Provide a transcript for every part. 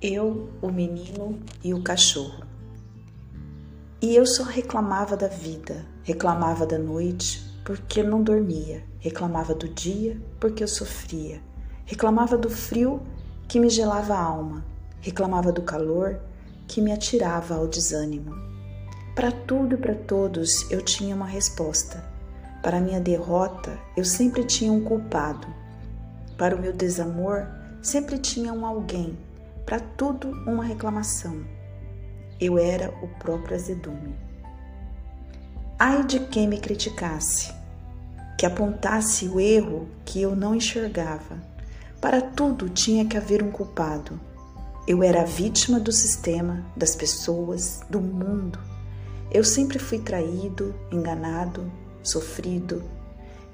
Eu, o menino e o cachorro. E eu só reclamava da vida, reclamava da noite porque não dormia, reclamava do dia porque eu sofria, reclamava do frio que me gelava a alma, reclamava do calor que me atirava ao desânimo. Para tudo e para todos eu tinha uma resposta. Para minha derrota, eu sempre tinha um culpado. Para o meu desamor, sempre tinha um alguém. Para tudo, uma reclamação. Eu era o próprio azedume. Ai de quem me criticasse, que apontasse o erro que eu não enxergava. Para tudo tinha que haver um culpado. Eu era a vítima do sistema, das pessoas, do mundo. Eu sempre fui traído, enganado, sofrido.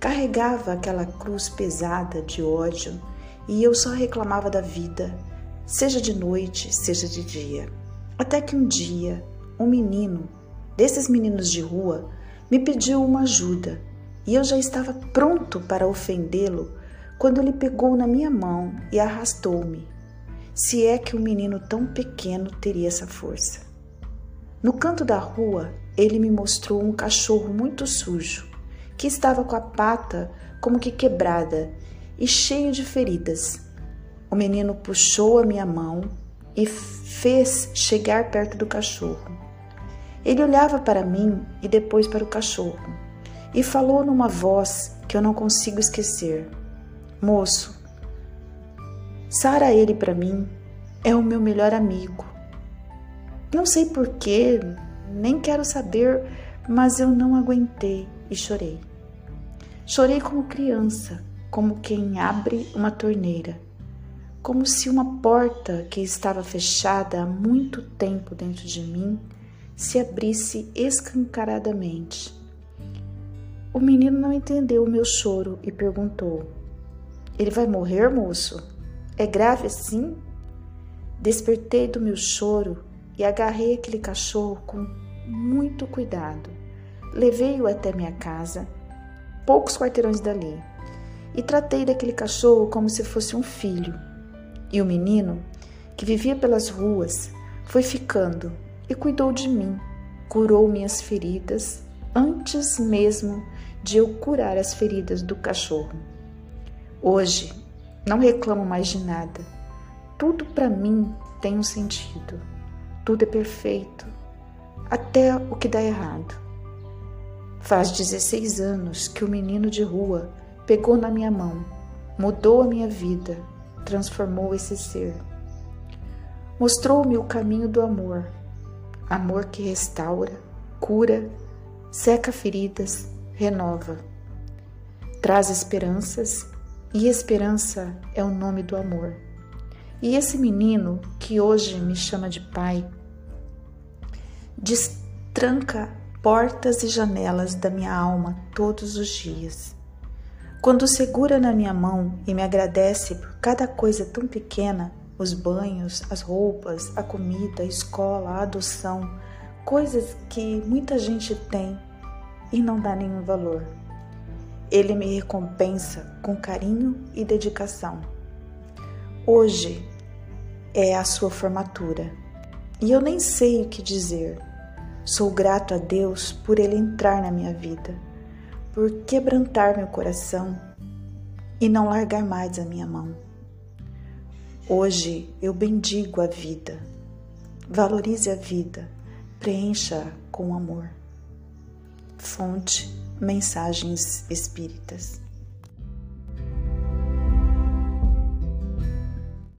Carregava aquela cruz pesada de ódio e eu só reclamava da vida, seja de noite, seja de dia. Até que um dia, um menino, desses meninos de rua, me pediu uma ajuda e eu já estava pronto para ofendê-lo quando ele pegou na minha mão e arrastou-me. Se é que um menino tão pequeno teria essa força. No canto da rua, ele me mostrou um cachorro muito sujo, que estava com a pata como que quebrada e cheio de feridas. O menino puxou a minha mão e fez chegar perto do cachorro. Ele olhava para mim e depois para o cachorro e falou numa voz que eu não consigo esquecer: Moço, Sara ele para mim é o meu melhor amigo. Não sei porquê, nem quero saber, mas eu não aguentei e chorei. Chorei como criança, como quem abre uma torneira, como se uma porta que estava fechada há muito tempo dentro de mim se abrisse escancaradamente. O menino não entendeu o meu choro e perguntou: Ele vai morrer, moço? É grave assim? Despertei do meu choro e agarrei aquele cachorro com muito cuidado. Levei-o até minha casa, poucos quarteirões dali, e tratei daquele cachorro como se fosse um filho. E o menino, que vivia pelas ruas, foi ficando e cuidou de mim, curou minhas feridas antes mesmo de eu curar as feridas do cachorro. Hoje, não reclamo mais de nada. Tudo para mim tem um sentido. Tudo é perfeito, até o que dá errado. Faz 16 anos que o menino de rua pegou na minha mão, mudou a minha vida, transformou esse ser. Mostrou-me o caminho do amor, amor que restaura, cura, seca feridas, renova, traz esperanças e esperança é o nome do amor. E esse menino que hoje me chama de pai destranca portas e janelas da minha alma todos os dias. Quando segura na minha mão e me agradece por cada coisa tão pequena, os banhos, as roupas, a comida, a escola, a adoção, coisas que muita gente tem e não dá nenhum valor. Ele me recompensa com carinho e dedicação. Hoje é a sua formatura e eu nem sei o que dizer. Sou grato a Deus por Ele entrar na minha vida, por quebrantar meu coração e não largar mais a minha mão. Hoje eu bendigo a vida. Valorize a vida, preencha com amor. Fonte Mensagens Espíritas.